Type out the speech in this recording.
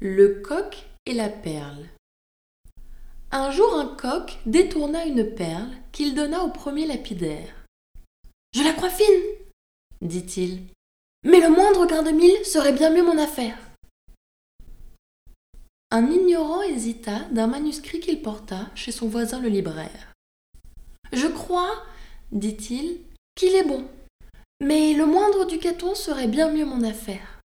Le coq et la perle. Un jour un coq détourna une perle qu'il donna au premier lapidaire. Je la crois fine, dit-il, mais le moindre grain de mille serait bien mieux mon affaire. Un ignorant hésita d'un manuscrit qu'il porta chez son voisin le libraire. Je crois, dit-il, qu'il est bon, mais le moindre ducaton serait bien mieux mon affaire.